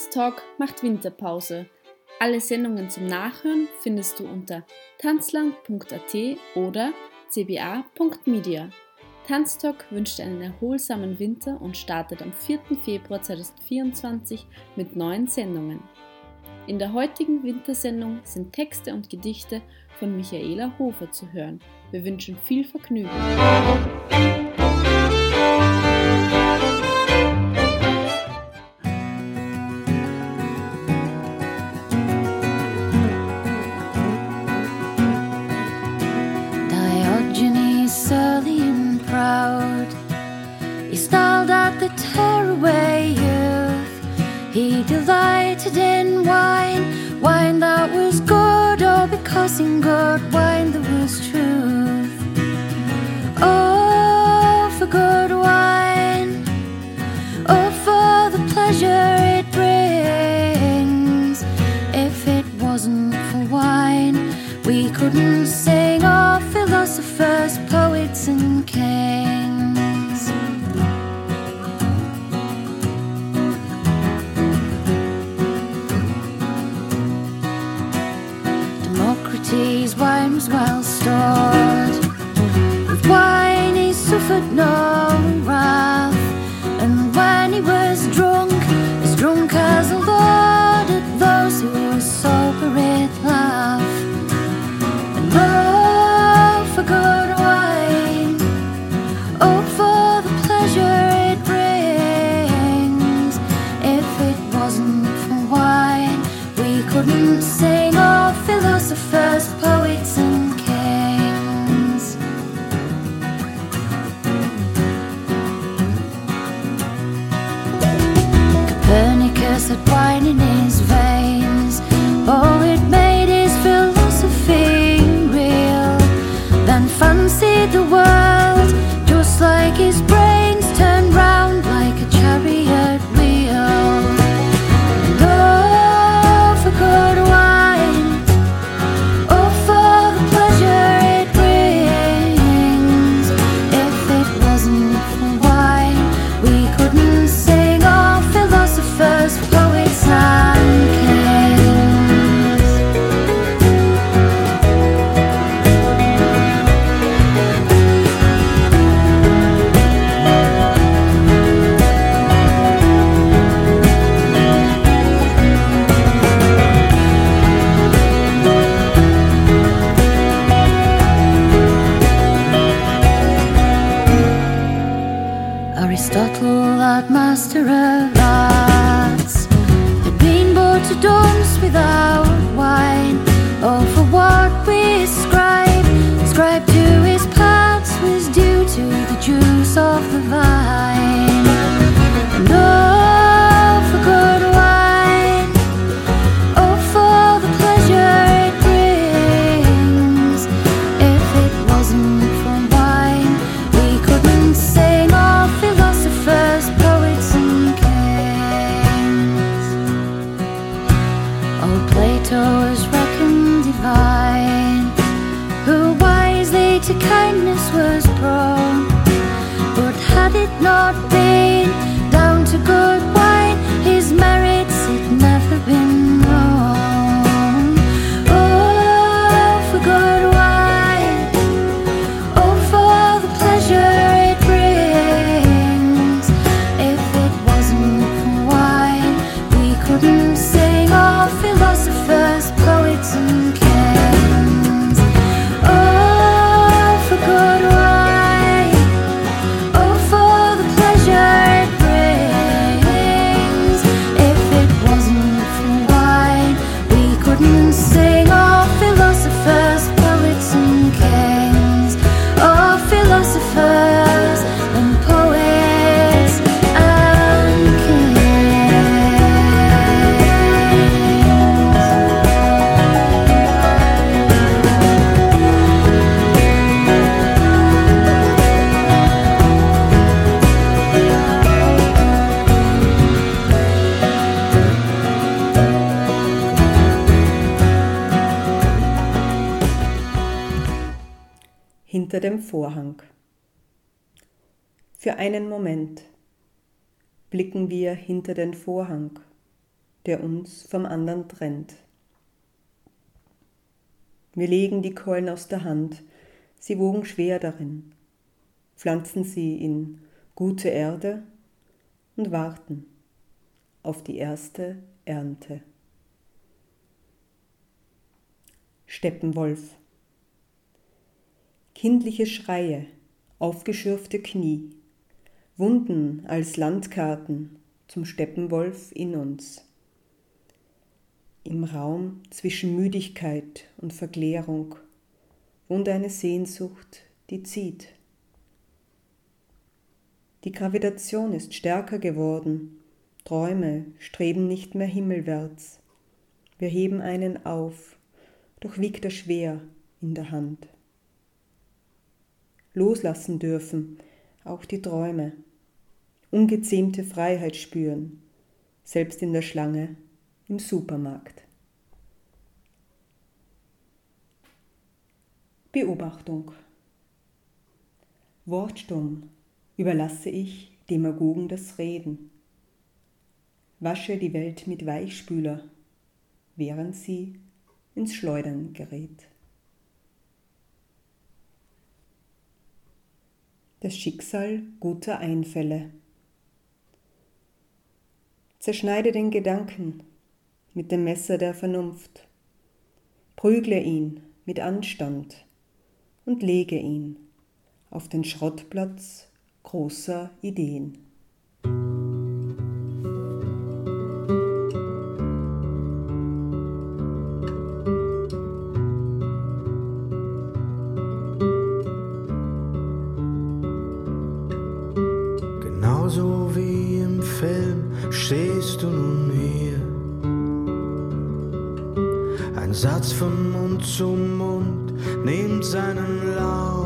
Tanztalk macht Winterpause. Alle Sendungen zum Nachhören findest du unter tanzland.at oder cba.media. Tanztalk wünscht einen erholsamen Winter und startet am 4. Februar 2024 mit neuen Sendungen. In der heutigen Wintersendung sind Texte und Gedichte von Michaela Hofer zu hören. Wir wünschen viel Vergnügen. while blicken wir hinter den Vorhang, der uns vom anderen trennt. Wir legen die Keulen aus der Hand, sie wogen schwer darin, pflanzen sie in gute Erde und warten auf die erste Ernte. Steppenwolf Kindliche Schreie, aufgeschürfte Knie, Wunden als Landkarten zum Steppenwolf in uns. Im Raum zwischen Müdigkeit und Verklärung wohnt eine Sehnsucht, die zieht. Die Gravitation ist stärker geworden, Träume streben nicht mehr himmelwärts. Wir heben einen auf, doch wiegt er schwer in der Hand. Loslassen dürfen, auch die Träume, ungezähmte Freiheit spüren, selbst in der Schlange im Supermarkt. Beobachtung Wortstumm überlasse ich Demagogen das Reden. Wasche die Welt mit Weichspüler, während sie ins Schleudern gerät. Das Schicksal guter Einfälle. Zerschneide den Gedanken mit dem Messer der Vernunft, prügle ihn mit Anstand und lege ihn auf den Schrottplatz großer Ideen. Du nun hier. Ein Satz von Mund zu Mund nimmt seinen Lauf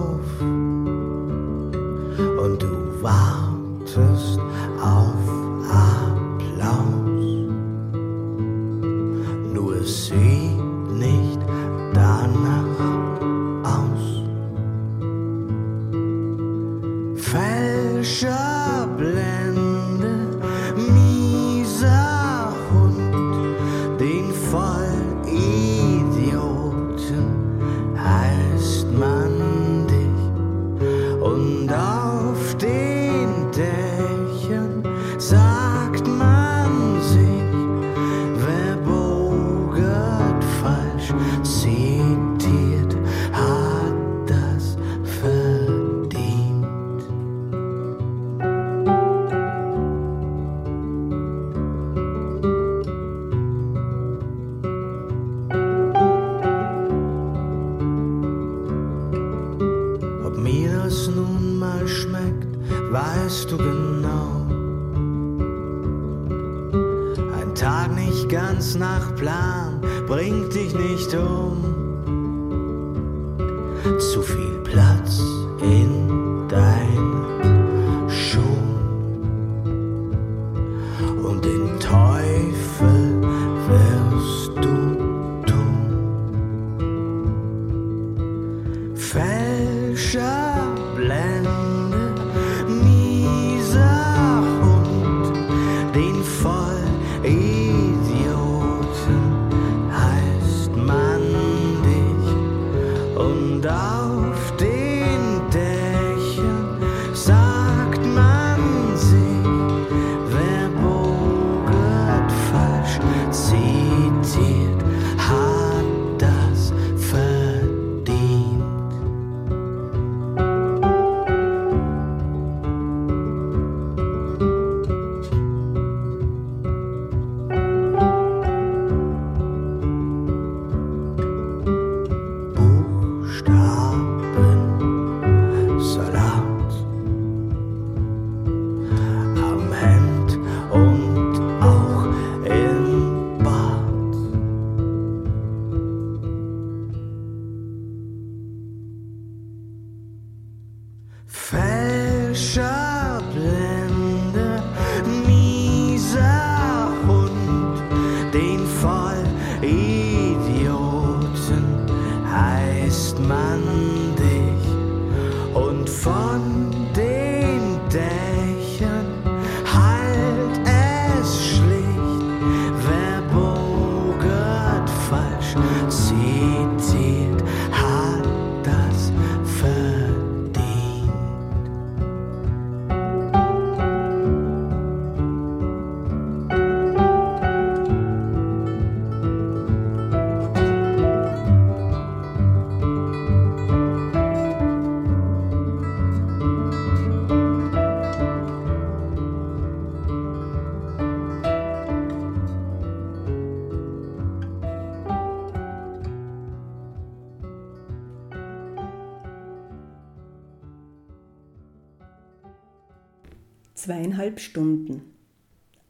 Zweieinhalb Stunden.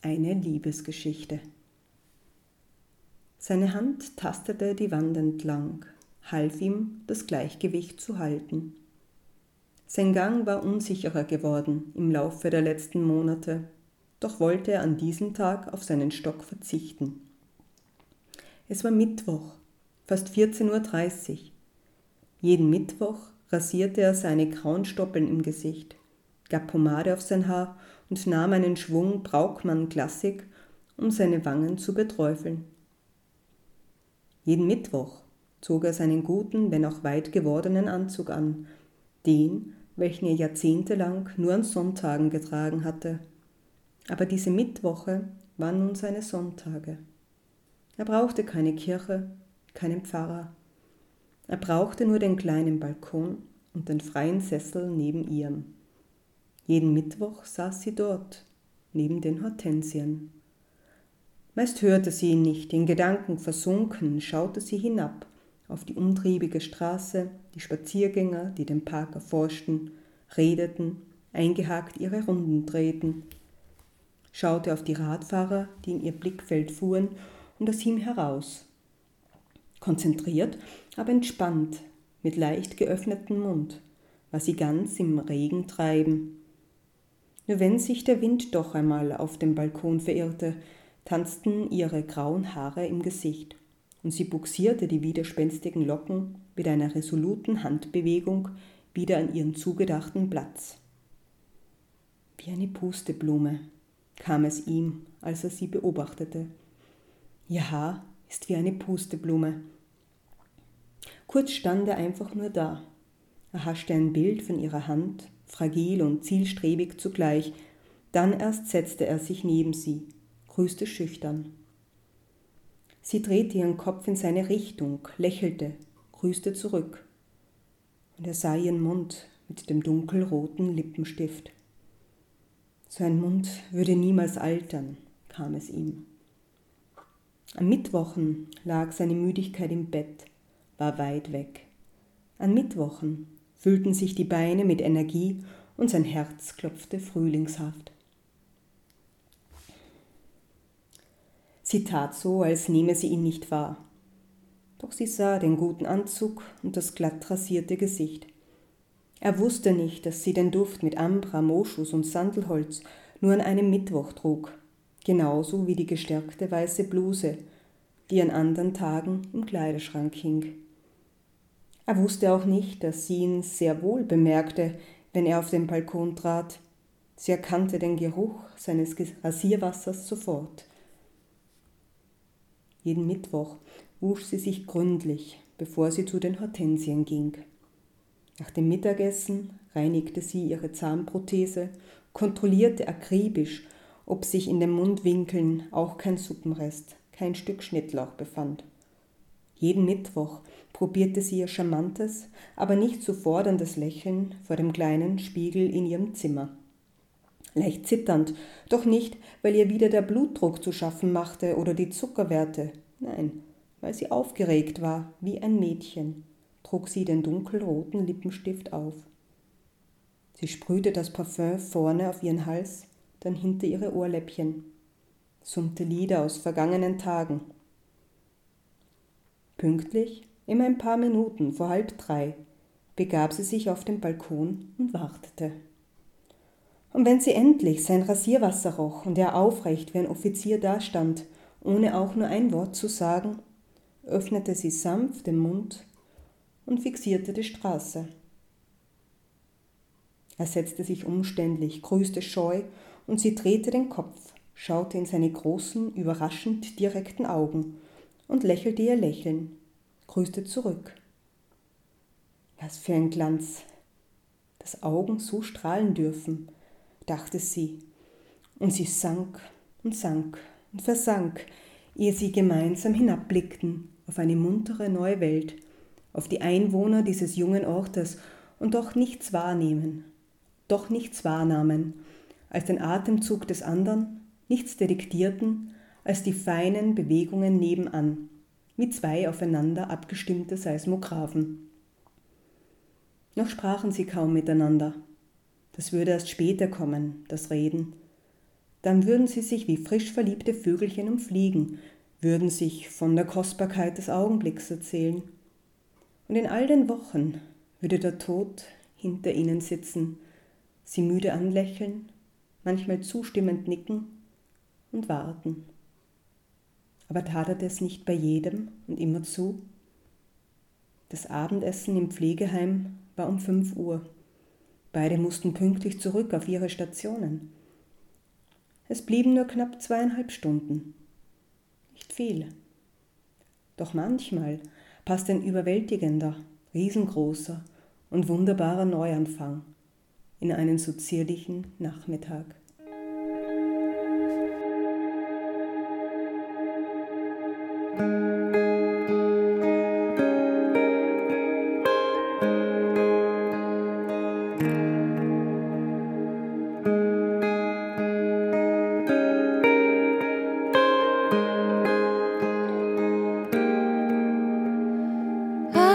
Eine Liebesgeschichte. Seine Hand tastete die Wand entlang, half ihm, das Gleichgewicht zu halten. Sein Gang war unsicherer geworden im Laufe der letzten Monate, doch wollte er an diesem Tag auf seinen Stock verzichten. Es war Mittwoch, fast 14.30 Uhr. Jeden Mittwoch rasierte er seine grauen Stoppeln im Gesicht, gab Pomade auf sein Haar und nahm einen Schwung Braukmann-Klassik, um seine Wangen zu beträufeln. Jeden Mittwoch zog er seinen guten, wenn auch weit gewordenen Anzug an, den, welchen er jahrzehntelang nur an Sonntagen getragen hatte. Aber diese Mittwoche waren nun seine Sonntage. Er brauchte keine Kirche, keinen Pfarrer. Er brauchte nur den kleinen Balkon und den freien Sessel neben ihrem. Jeden Mittwoch saß sie dort, neben den Hortensien. Meist hörte sie ihn nicht, in Gedanken versunken, schaute sie hinab auf die umtriebige Straße, die Spaziergänger, die den Park erforschten, redeten, eingehakt ihre Runden drehten, schaute auf die Radfahrer, die in ihr Blickfeld fuhren, und aus ihm heraus. Konzentriert, aber entspannt, mit leicht geöffnetem Mund, war sie ganz im Regen treiben. Nur wenn sich der Wind doch einmal auf dem Balkon verirrte, tanzten ihre grauen Haare im Gesicht, und sie buxierte die widerspenstigen Locken mit einer resoluten Handbewegung wieder an ihren zugedachten Platz. Wie eine Pusteblume kam es ihm, als er sie beobachtete. Ihr Haar ist wie eine Pusteblume. Kurz stand er einfach nur da, erhaschte ein Bild von ihrer Hand, fragil und zielstrebig zugleich, dann erst setzte er sich neben sie, grüßte schüchtern. Sie drehte ihren Kopf in seine Richtung, lächelte, grüßte zurück. Und er sah ihren Mund mit dem dunkelroten Lippenstift. So ein Mund würde niemals altern, kam es ihm. An Mittwochen lag seine Müdigkeit im Bett, war weit weg. An Mittwochen füllten sich die Beine mit Energie und sein Herz klopfte frühlingshaft. Sie tat so, als nehme sie ihn nicht wahr. Doch sie sah den guten Anzug und das glatt rasierte Gesicht. Er wusste nicht, dass sie den Duft mit Ambra, Moschus und Sandelholz nur an einem Mittwoch trug, genauso wie die gestärkte weiße Bluse, die an anderen Tagen im Kleiderschrank hing. Er wusste auch nicht, dass sie ihn sehr wohl bemerkte, wenn er auf den Balkon trat. Sie erkannte den Geruch seines Rasierwassers sofort. Jeden Mittwoch wusch sie sich gründlich, bevor sie zu den Hortensien ging. Nach dem Mittagessen reinigte sie ihre Zahnprothese, kontrollierte akribisch, ob sich in den Mundwinkeln auch kein Suppenrest, kein Stück Schnittlauch befand. Jeden Mittwoch probierte sie ihr charmantes, aber nicht zu forderndes Lächeln vor dem kleinen Spiegel in ihrem Zimmer. Leicht zitternd, doch nicht, weil ihr wieder der Blutdruck zu schaffen machte oder die Zuckerwerte, nein, weil sie aufgeregt war, wie ein Mädchen, trug sie den dunkelroten Lippenstift auf. Sie sprühte das Parfüm vorne auf ihren Hals, dann hinter ihre Ohrläppchen, summte Lieder aus vergangenen Tagen. Pünktlich Immer ein paar Minuten vor halb drei begab sie sich auf den Balkon und wartete. Und wenn sie endlich sein Rasierwasser roch und er aufrecht wie ein Offizier dastand, ohne auch nur ein Wort zu sagen, öffnete sie sanft den Mund und fixierte die Straße. Er setzte sich umständlich, grüßte scheu und sie drehte den Kopf, schaute in seine großen, überraschend direkten Augen und lächelte ihr Lächeln, grüßte zurück. Was für ein Glanz, dass Augen so strahlen dürfen, dachte sie, und sie sank und sank und versank, ehe sie gemeinsam hinabblickten auf eine muntere neue Welt, auf die Einwohner dieses jungen Ortes und doch nichts wahrnehmen, doch nichts wahrnahmen, als den Atemzug des anderen, nichts detektierten, als die feinen Bewegungen nebenan, wie zwei aufeinander abgestimmte Seismographen. Noch sprachen sie kaum miteinander. Das würde erst später kommen, das Reden. Dann würden sie sich wie frisch verliebte Vögelchen umfliegen, würden sich von der Kostbarkeit des Augenblicks erzählen. Und in all den Wochen würde der Tod hinter ihnen sitzen, sie müde anlächeln, manchmal zustimmend nicken und warten. Aber tat er das nicht bei jedem und immerzu? Das Abendessen im Pflegeheim war um fünf Uhr. Beide mussten pünktlich zurück auf ihre Stationen. Es blieben nur knapp zweieinhalb Stunden. Nicht viel. Doch manchmal passt ein überwältigender, riesengroßer und wunderbarer Neuanfang in einen so zierlichen Nachmittag.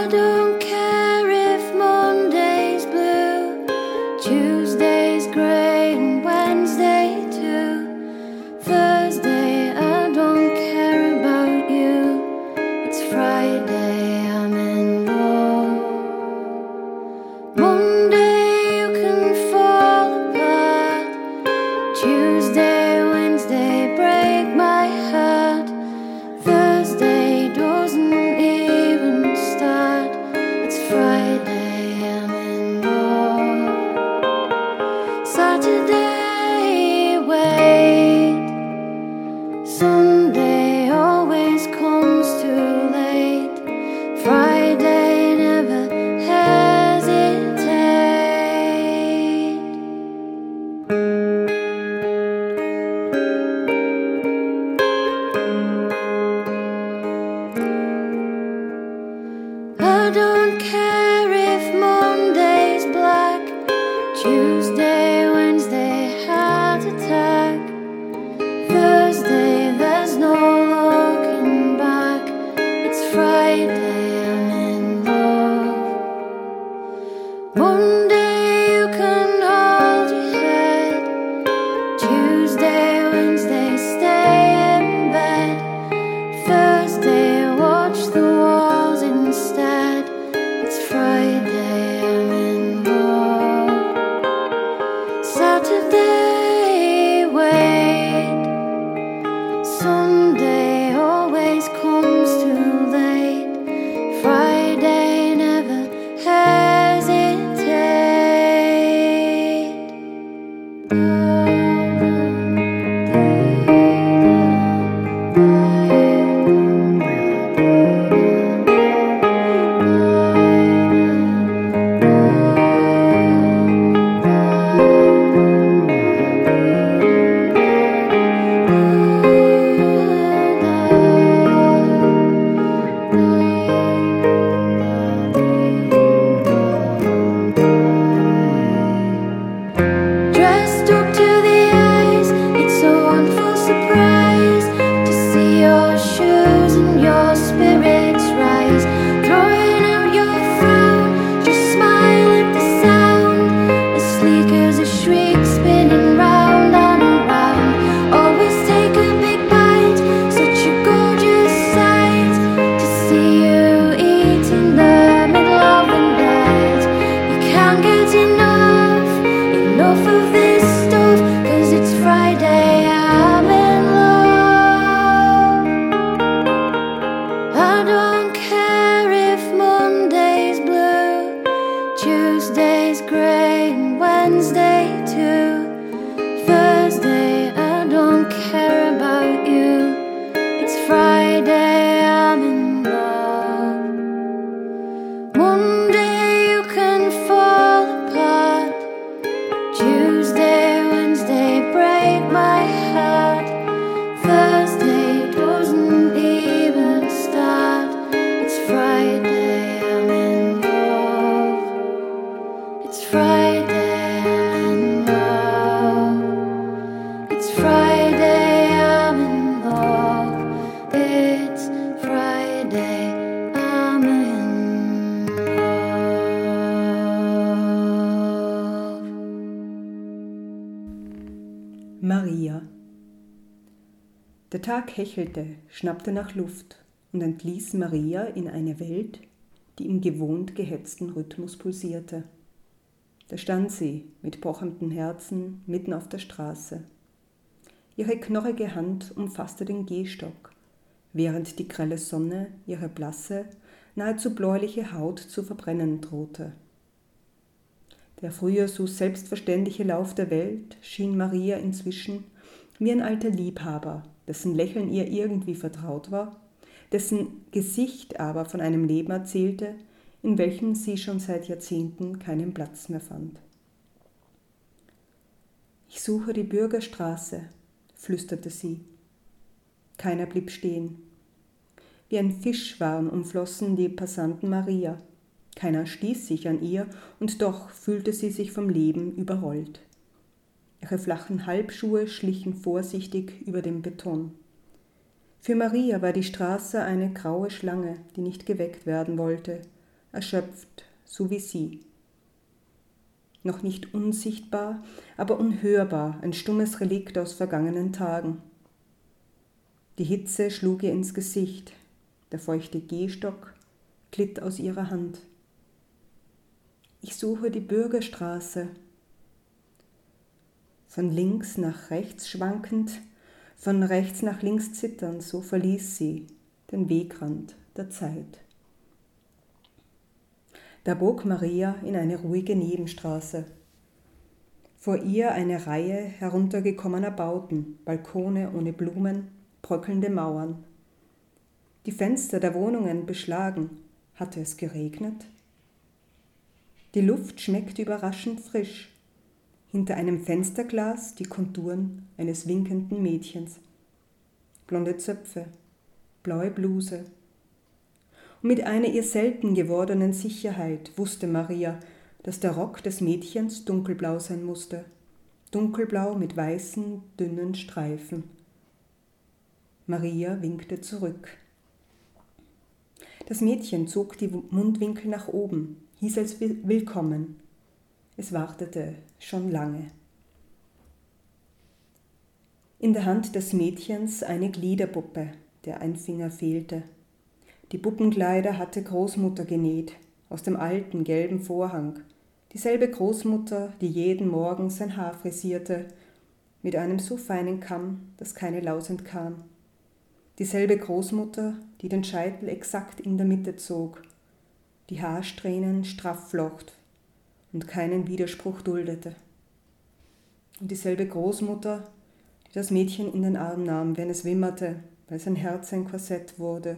do come Der Tag hechelte, schnappte nach Luft und entließ Maria in eine Welt, die im gewohnt gehetzten Rhythmus pulsierte. Da stand sie mit pochendem Herzen mitten auf der Straße. Ihre knorrige Hand umfasste den Gehstock, während die grelle Sonne ihre blasse, nahezu bläuliche Haut zu verbrennen drohte. Der früher so selbstverständliche Lauf der Welt schien Maria inzwischen wie ein alter Liebhaber, dessen Lächeln ihr irgendwie vertraut war, dessen Gesicht aber von einem Leben erzählte, in welchem sie schon seit Jahrzehnten keinen Platz mehr fand. Ich suche die Bürgerstraße, flüsterte sie. Keiner blieb stehen. Wie ein Fischschwarm umflossen die Passanten Maria. Keiner stieß sich an ihr, und doch fühlte sie sich vom Leben überrollt. Ihre flachen Halbschuhe schlichen vorsichtig über den Beton. Für Maria war die Straße eine graue Schlange, die nicht geweckt werden wollte, erschöpft, so wie sie. Noch nicht unsichtbar, aber unhörbar, ein stummes Relikt aus vergangenen Tagen. Die Hitze schlug ihr ins Gesicht, der feuchte Gehstock glitt aus ihrer Hand. Ich suche die Bürgerstraße. Von links nach rechts schwankend, von rechts nach links zitternd, so verließ sie den Wegrand der Zeit. Da bog Maria in eine ruhige Nebenstraße. Vor ihr eine Reihe heruntergekommener Bauten, Balkone ohne Blumen, bröckelnde Mauern. Die Fenster der Wohnungen beschlagen. Hatte es geregnet? Die Luft schmeckte überraschend frisch. Hinter einem Fensterglas die Konturen eines winkenden Mädchens. Blonde Zöpfe, blaue Bluse, und mit einer ihr selten gewordenen Sicherheit wusste Maria, dass der Rock des Mädchens dunkelblau sein musste, dunkelblau mit weißen, dünnen Streifen. Maria winkte zurück. Das Mädchen zog die Mundwinkel nach oben, hieß es willkommen. Es wartete schon lange. In der Hand des Mädchens eine Gliederpuppe, der ein Finger fehlte. Die Puppenkleider hatte Großmutter genäht, aus dem alten gelben Vorhang. Dieselbe Großmutter, die jeden Morgen sein Haar frisierte, mit einem so feinen Kamm, dass keine Laus entkam. Dieselbe Großmutter, die den Scheitel exakt in der Mitte zog, die Haarsträhnen straff flocht und keinen Widerspruch duldete. Und dieselbe Großmutter, die das Mädchen in den Arm nahm, wenn es wimmerte, weil sein Herz ein Korsett wurde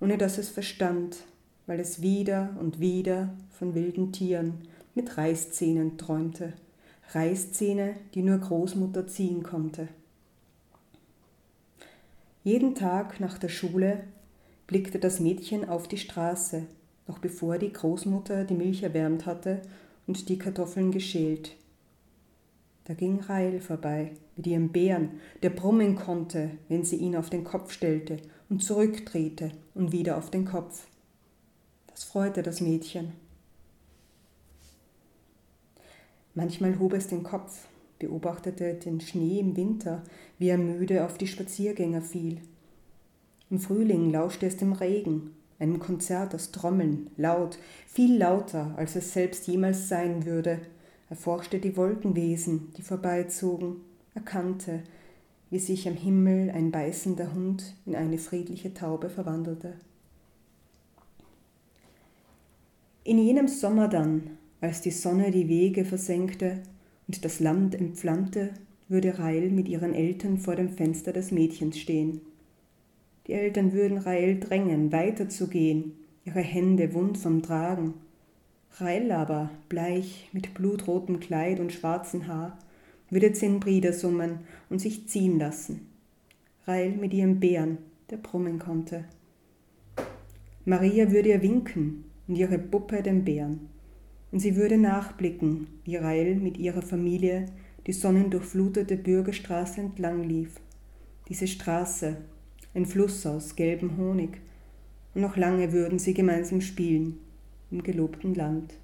ohne dass es verstand, weil es wieder und wieder von wilden Tieren mit Reißzähnen träumte, Reißzähne, die nur Großmutter ziehen konnte. Jeden Tag nach der Schule blickte das Mädchen auf die Straße, noch bevor die Großmutter die Milch erwärmt hatte und die Kartoffeln geschält. Da ging Rail vorbei mit ihrem Bären, der brummen konnte, wenn sie ihn auf den Kopf stellte und zurückdrehte und wieder auf den Kopf. Das freute das Mädchen. Manchmal hob es den Kopf, beobachtete den Schnee im Winter, wie er müde auf die Spaziergänger fiel. Im Frühling lauschte es dem Regen, einem Konzert aus Trommeln, laut, viel lauter, als es selbst jemals sein würde, erforschte die Wolkenwesen, die vorbeizogen, erkannte, wie sich am Himmel ein beißender Hund in eine friedliche Taube verwandelte. In jenem Sommer dann, als die Sonne die Wege versenkte und das Land entflammte, würde Rael mit ihren Eltern vor dem Fenster des Mädchens stehen. Die Eltern würden Rael drängen, weiterzugehen, ihre Hände wund vom Tragen. Rael aber, bleich, mit blutrotem Kleid und schwarzem Haar, würde zehn Brieder summen und sich ziehen lassen. Rail mit ihrem Bären, der brummen konnte. Maria würde ihr winken und ihre Puppe dem Bären. Und sie würde nachblicken, wie Rail mit ihrer Familie die sonnendurchflutete Bürgerstraße entlang lief. Diese Straße, ein Fluss aus gelbem Honig. Und noch lange würden sie gemeinsam spielen im gelobten Land.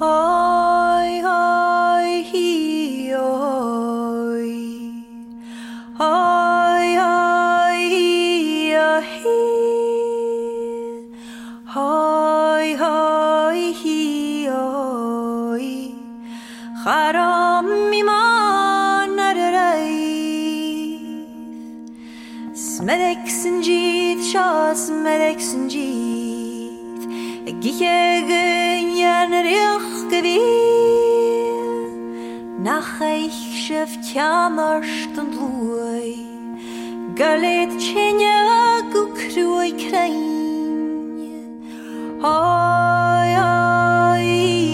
Hoi, hoi. hi, hoi. Hoi, hoi, hi, hi. Hoi, hoi, hi, hoi. melek سنجید شاس melek سنجید گیه گنگر نریخ گویر نخ ایخ شف کمرشت لوی گلید چنیا گو کروی کرین آی آی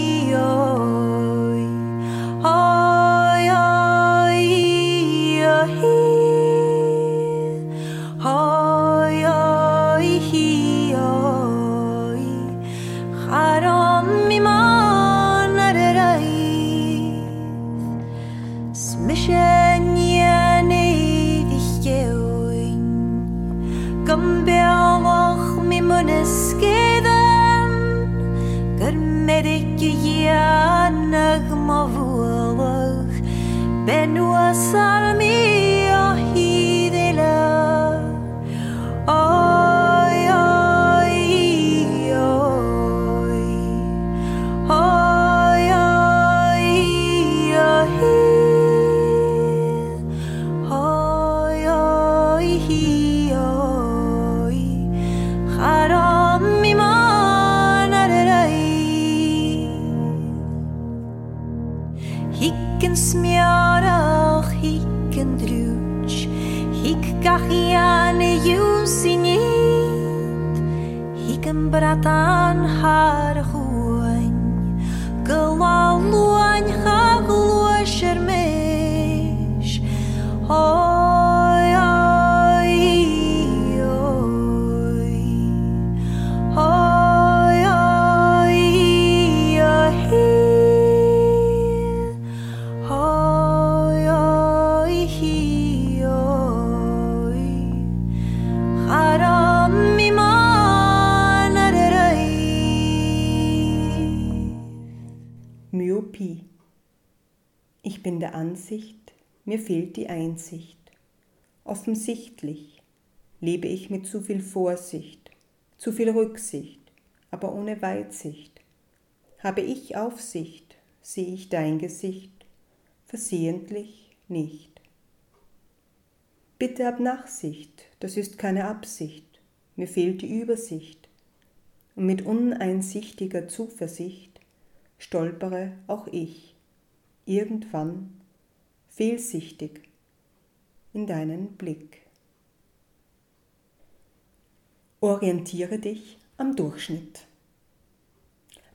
fehlt die Einsicht. Offensichtlich lebe ich mit zu viel Vorsicht, zu viel Rücksicht, aber ohne Weitsicht. Habe ich Aufsicht, sehe ich dein Gesicht, versehentlich nicht. Bitte hab Nachsicht, das ist keine Absicht, mir fehlt die Übersicht. Und mit uneinsichtiger Zuversicht stolpere auch ich irgendwann fehlsichtig in deinen Blick. Orientiere dich am Durchschnitt.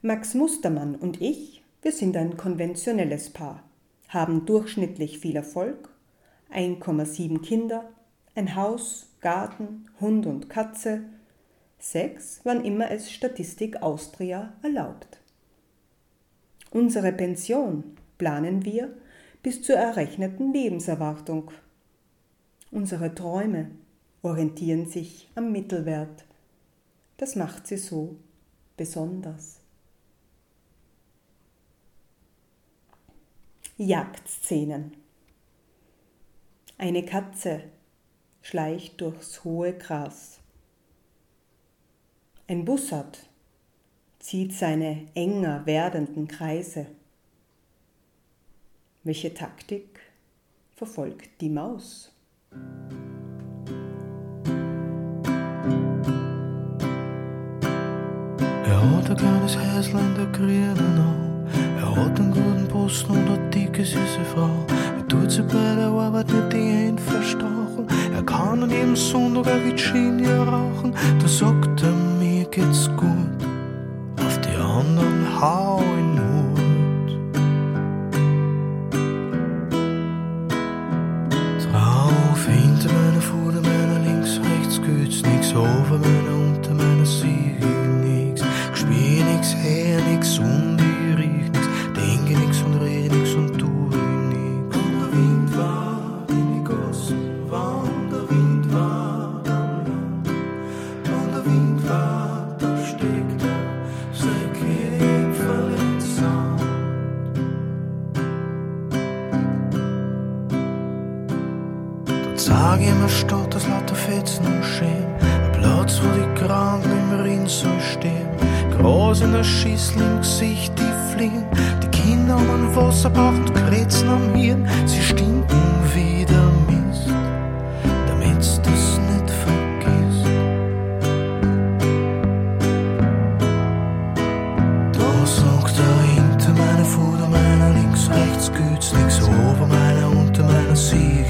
Max Mustermann und ich, wir sind ein konventionelles Paar, haben durchschnittlich viel Erfolg, 1,7 Kinder, ein Haus, Garten, Hund und Katze, Sex, wann immer es Statistik Austria erlaubt. Unsere Pension planen wir bis zur errechneten Lebenserwartung. Unsere Träume orientieren sich am Mittelwert. Das macht sie so besonders. Jagdszenen. Eine Katze schleicht durchs hohe Gras. Ein Bussard zieht seine enger werdenden Kreise. Welche Taktik verfolgt die Maus? Er hat ein kleines Häusl in der grünen. Er hat einen guten Posten und eine dicke, süße Frau. Er tut sie bei der Arbeit mit die Hände verstauchen. Er kann an jedem Sonntag ein Virginia rauchen. Da sagt er, mir geht's gut. Auf die anderen hau links, rechts güt's nix. Ober meiner, unter meiner sieg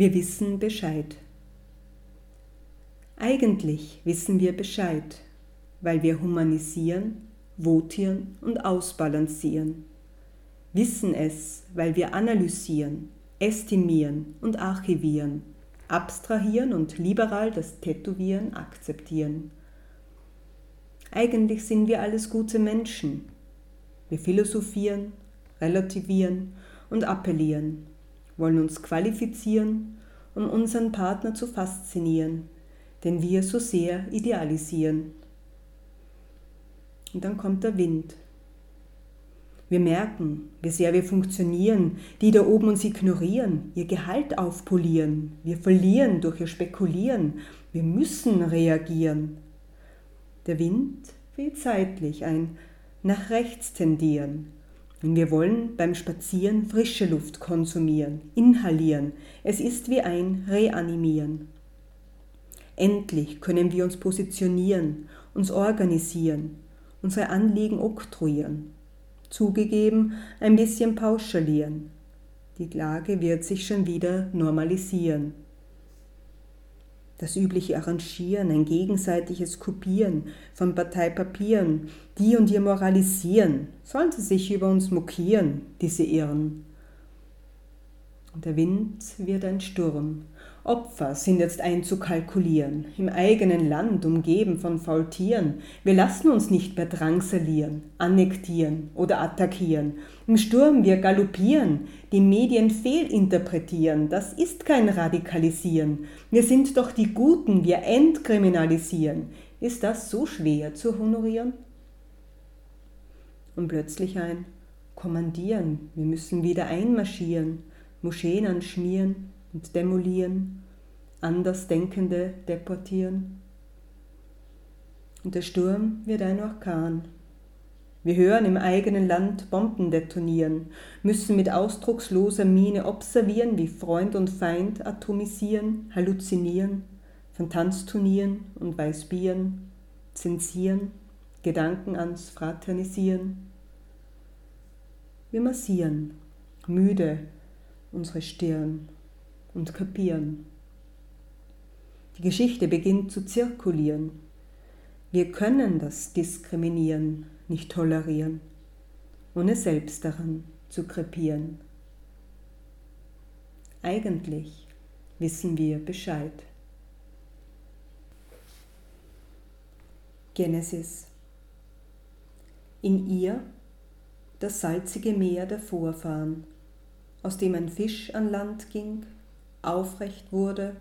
Wir wissen Bescheid. Eigentlich wissen wir Bescheid, weil wir humanisieren, votieren und ausbalancieren. Wissen es, weil wir analysieren, estimieren und archivieren, abstrahieren und liberal das Tätowieren akzeptieren. Eigentlich sind wir alles gute Menschen. Wir philosophieren, relativieren und appellieren, wollen uns qualifizieren, um unseren Partner zu faszinieren, den wir so sehr idealisieren. Und dann kommt der Wind. Wir merken, wie sehr wir funktionieren, die da oben uns ignorieren, ihr Gehalt aufpolieren. Wir verlieren durch ihr Spekulieren. Wir müssen reagieren. Der Wind will zeitlich ein nach rechts tendieren. Und wir wollen beim Spazieren frische Luft konsumieren, inhalieren. Es ist wie ein Reanimieren. Endlich können wir uns positionieren, uns organisieren, unsere Anliegen oktroyieren. Zugegeben, ein bisschen pauschalieren. Die Lage wird sich schon wieder normalisieren. Das übliche Arrangieren, ein gegenseitiges Kopieren von Parteipapieren, die und ihr moralisieren, sollen sie sich über uns mokieren, diese Irren. Und der Wind wird ein Sturm. Opfer sind jetzt einzukalkulieren, im eigenen Land umgeben von Faultieren. Wir lassen uns nicht mehr drangsalieren, annektieren oder attackieren. Im Sturm wir galoppieren, die Medien fehlinterpretieren. Das ist kein Radikalisieren. Wir sind doch die Guten, wir entkriminalisieren. Ist das so schwer zu honorieren? Und plötzlich ein Kommandieren. Wir müssen wieder einmarschieren, Moscheen anschmieren, und demolieren, Andersdenkende deportieren. Und der Sturm wird ein Orkan. Wir hören im eigenen Land Bomben detonieren, müssen mit ausdrucksloser Miene observieren, wie Freund und Feind atomisieren, halluzinieren, von Tanzturnieren und Weißbieren, zensieren, Gedanken ans Fraternisieren. Wir massieren, müde, unsere Stirn und kapieren. Die Geschichte beginnt zu zirkulieren. Wir können das Diskriminieren nicht tolerieren, ohne selbst daran zu krepieren. Eigentlich wissen wir Bescheid. Genesis. In ihr das salzige Meer der Vorfahren, aus dem ein Fisch an Land ging, aufrecht wurde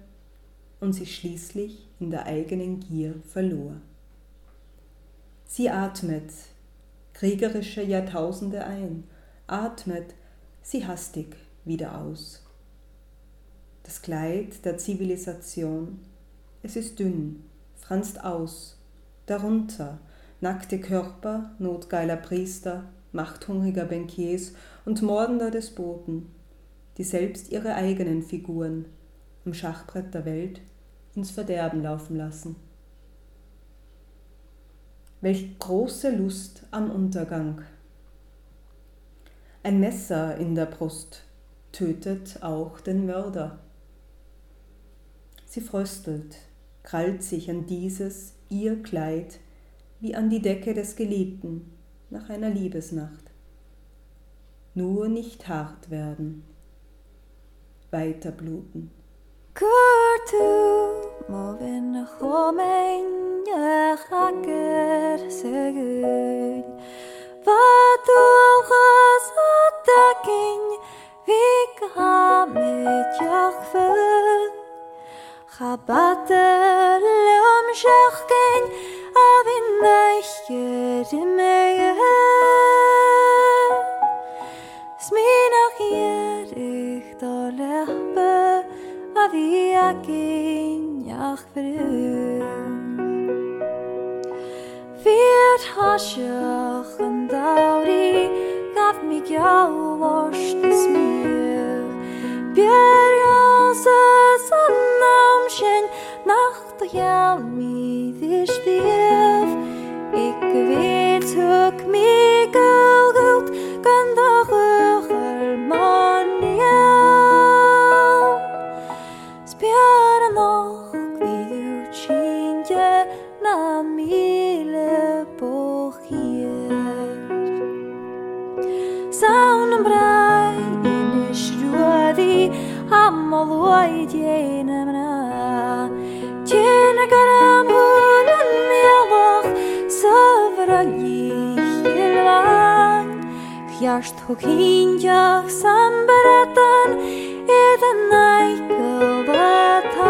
und sich schließlich in der eigenen Gier verlor. Sie atmet kriegerische Jahrtausende ein, atmet sie hastig wieder aus. Das Kleid der Zivilisation, es ist dünn, franzt aus, darunter nackte Körper notgeiler Priester, machthungriger Bankiers und mordender Despoten, die selbst ihre eigenen Figuren am Schachbrett der Welt ins Verderben laufen lassen. Welch große Lust am Untergang. Ein Messer in der Brust tötet auch den Mörder. Sie fröstelt, krallt sich an dieses ihr Kleid wie an die Decke des Geliebten nach einer Liebesnacht. Nur nicht hart werden, weiter bluten. Kurtu movin chomein chaker jashtë hukin gjak sa mberetën edhe najkë batav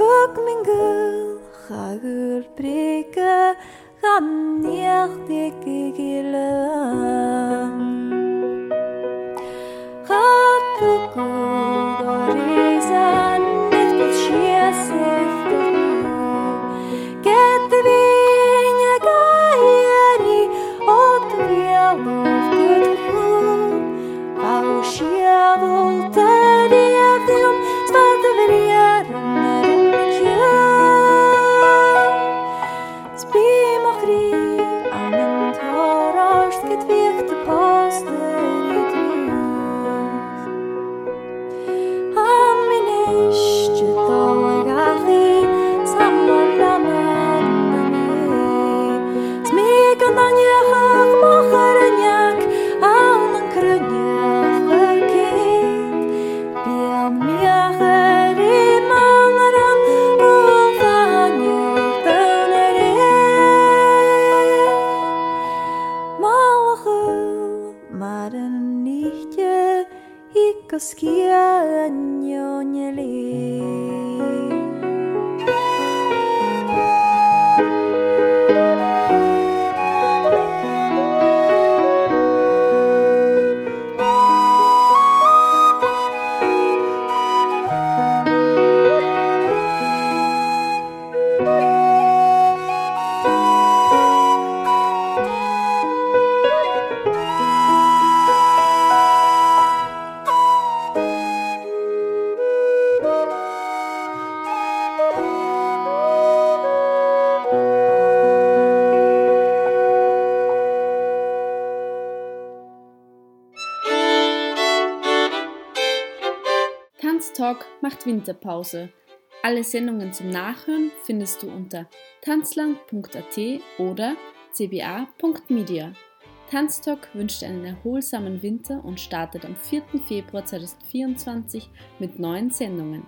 Huk mingëll hagër prikë kam njëhtë e kikilë mare nije iko skijanje onjeli. Winterpause. Alle Sendungen zum Nachhören findest du unter tanzland.at oder cba.media. Tanztalk wünscht einen erholsamen Winter und startet am 4. Februar 2024 mit neuen Sendungen.